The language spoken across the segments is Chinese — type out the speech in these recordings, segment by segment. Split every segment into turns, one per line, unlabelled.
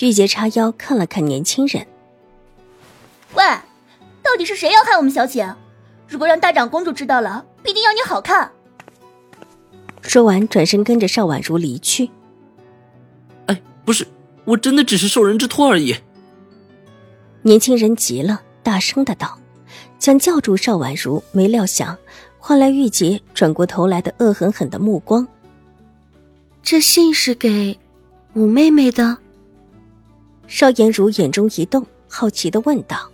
玉洁叉腰看了看年轻人，
喂，到底是谁要害我们小姐？如果让大长公主知道了，必定要你好看。
说完，转身跟着邵婉如离去。
哎，不是，我真的只是受人之托而已。
年轻人急了，大声的道，想叫住邵婉如，没料想换来玉洁转过头来的恶狠狠的目光。
这信是给五妹妹的。
邵颜如眼中一动，好奇的问道：“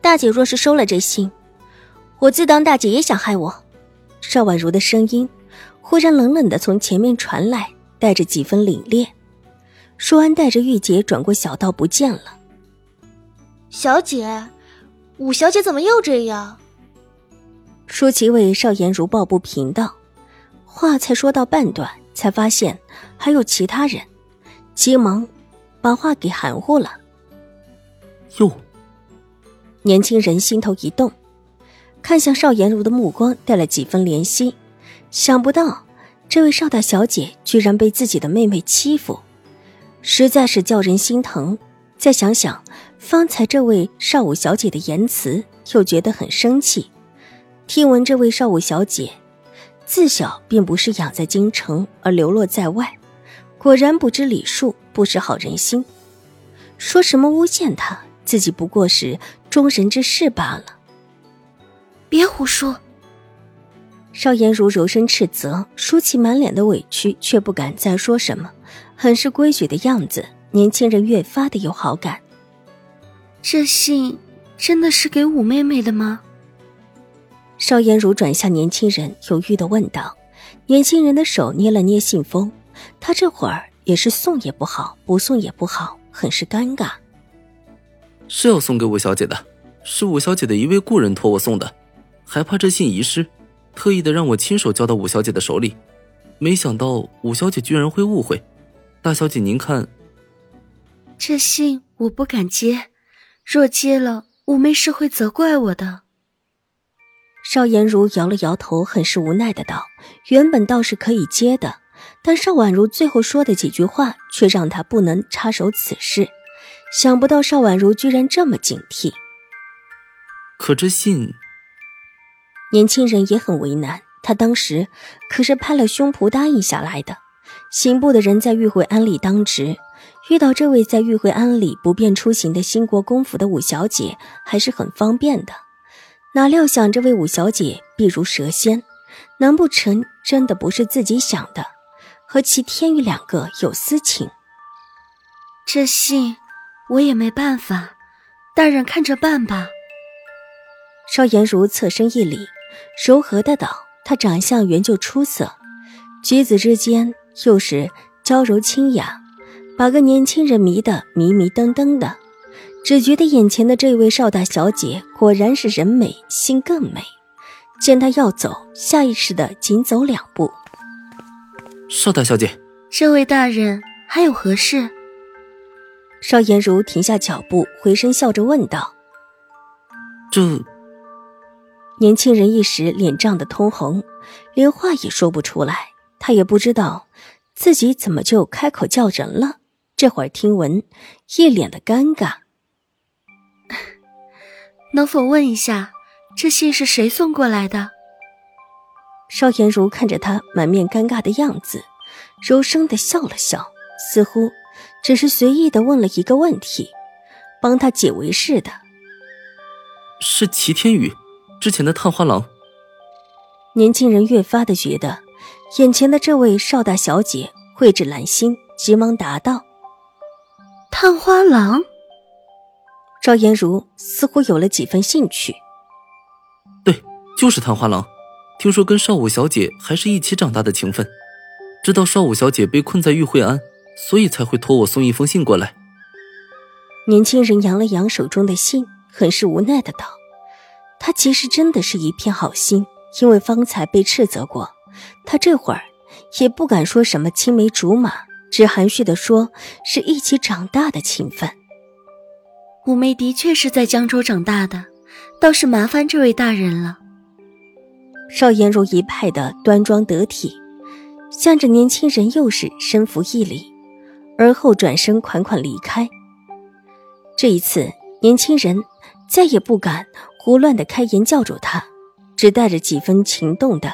大姐若是收了这信，我自当大姐也想害我。”邵婉如的声音忽然冷冷的从前面传来，带着几分凛冽。舒安，带着玉洁转过小道不见了。
小姐，五小姐怎么又这样？
舒淇为邵颜如抱不平道，话才说到半段，才发现还有其他人，急忙。把话给含糊了。
哟，
年轻人心头一动，看向邵颜如的目光带了几分怜惜。想不到这位邵大小姐居然被自己的妹妹欺负，实在是叫人心疼。再想想方才这位邵武小姐的言辞，又觉得很生气。听闻这位邵武小姐自小并不是养在京城，而流落在外。果然不知礼数，不识好人心，说什么诬陷他自己不过是忠人之事罢了。
别胡说！
邵颜如柔声斥责，舒淇满脸的委屈，却不敢再说什么，很是规矩的样子。年轻人越发的有好感。
这信真的是给五妹妹的吗？
邵颜如转向年轻人，犹豫的问道。年轻人的手捏了捏信封。他这会儿也是送也不好，不送也不好，很是尴尬。
是要送给五小姐的，是五小姐的一位故人托我送的，还怕这信遗失，特意的让我亲手交到五小姐的手里。没想到五小姐居然会误会，大小姐您看，
这信我不敢接，若接了，五妹是会责怪我的。
邵颜如摇了摇头，很是无奈的道：“原本倒是可以接的。”但邵婉如最后说的几句话，却让他不能插手此事。想不到邵婉如居然这么警惕。
可这信，
年轻人也很为难。他当时可是拍了胸脯答应下来的。刑部的人在玉慧庵里当值，遇到这位在玉慧庵里不便出行的新国公府的五小姐，还是很方便的。哪料想这位五小姐必如蛇仙，难不成真的不是自己想的？和齐天宇两个有私情，
这信我也没办法，大人看着办吧。
邵颜如侧身一礼，柔和的道：“她长相原就出色，举子之间又是娇柔清雅，把个年轻人迷得迷迷瞪瞪的，只觉得眼前的这位邵大小姐果然是人美心更美。”见她要走，下意识的紧走两步。
邵大小姐，
这位大人还有何事？
邵颜如停下脚步，回身笑着问道：“
这……”
年轻人一时脸涨得通红，连话也说不出来。他也不知道自己怎么就开口叫人了。这会儿听闻，一脸的尴尬。
能否问一下，这信是谁送过来的？
邵颜如看着他满面尴尬的样子，柔声的笑了笑，似乎只是随意的问了一个问题，帮他解围似的。
是齐天宇，之前的探花郎。
年轻人越发的觉得，眼前的这位邵大小姐蕙质兰心，急忙答道：“
探花郎。”
邵颜如似乎有了几分兴趣。
对，就是探花郎。听说跟邵武小姐还是一起长大的情分，知道邵武小姐被困在玉慧庵，所以才会托我送一封信过来。
年轻人扬了扬手中的信，很是无奈的道：“他其实真的是一片好心，因为方才被斥责过，他这会儿也不敢说什么青梅竹马，只含蓄的说是一起长大的情分。
五妹的确是在江州长大的，倒是麻烦这位大人了。”
邵颜如一派的端庄得体，向着年轻人又是深服一礼，而后转身款款离开。这一次，年轻人再也不敢胡乱的开言叫住他，只带着几分情动的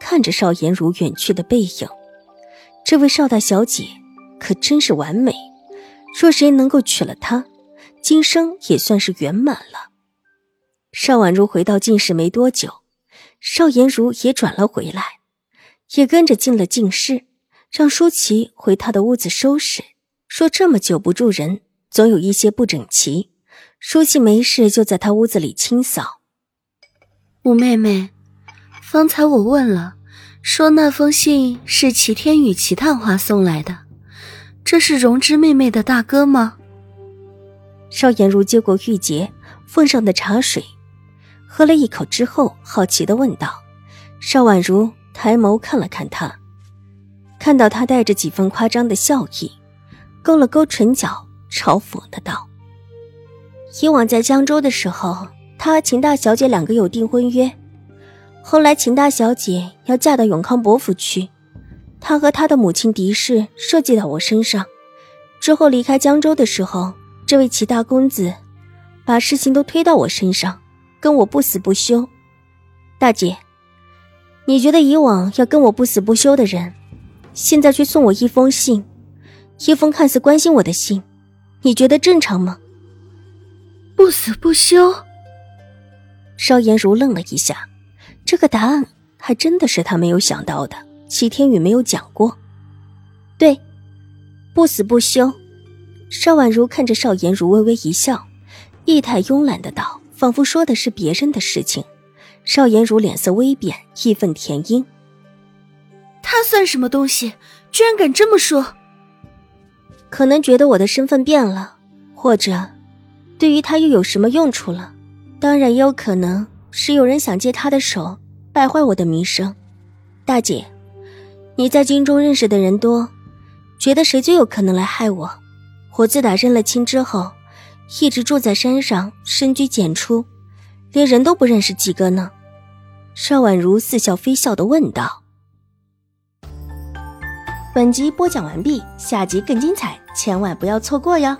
看着邵颜如远去的背影。这位邵大小姐可真是完美，若谁能够娶了她，今生也算是圆满了。邵婉如回到静室没多久。邵颜如也转了回来，也跟着进了静室，让舒淇回他的屋子收拾，说这么久不住人，总有一些不整齐。舒淇没事就在他屋子里清扫。
五妹妹，方才我问了，说那封信是齐天宇、齐探花送来的，这是荣之妹妹的大哥吗？
邵颜如接过玉洁奉上的茶水。喝了一口之后，好奇的问道：“邵婉如抬眸看了看他，看到他带着几分夸张的笑意，勾了勾唇角，嘲讽的道：‘以往在江州的时候，他和秦大小姐两个有订婚约。后来秦大小姐要嫁到永康伯府去，他和他的母亲狄氏设计到我身上。之后离开江州的时候，这位齐大公子把事情都推到我身上。’”跟我不死不休，大姐，你觉得以往要跟我不死不休的人，现在却送我一封信，一封看似关心我的信，你觉得正常吗？
不死不休。
邵颜如愣了一下，这个答案还真的是他没有想到的。齐天宇没有讲过，对，不死不休。邵婉如看着邵颜如，微微一笑，意态慵懒的道。仿佛说的是别人的事情，邵颜如脸色微变，义愤填膺。
他算什么东西，居然敢这么说？
可能觉得我的身份变了，或者对于他又有什么用处了？当然也有可能是有人想借他的手败坏我的名声。大姐，你在京中认识的人多，觉得谁最有可能来害我？我自打认了亲之后。一直住在山上，深居简出，连人都不认识几个呢。邵婉如似笑非笑的问道：“
本集播讲完毕，下集更精彩，千万不要错过哟。”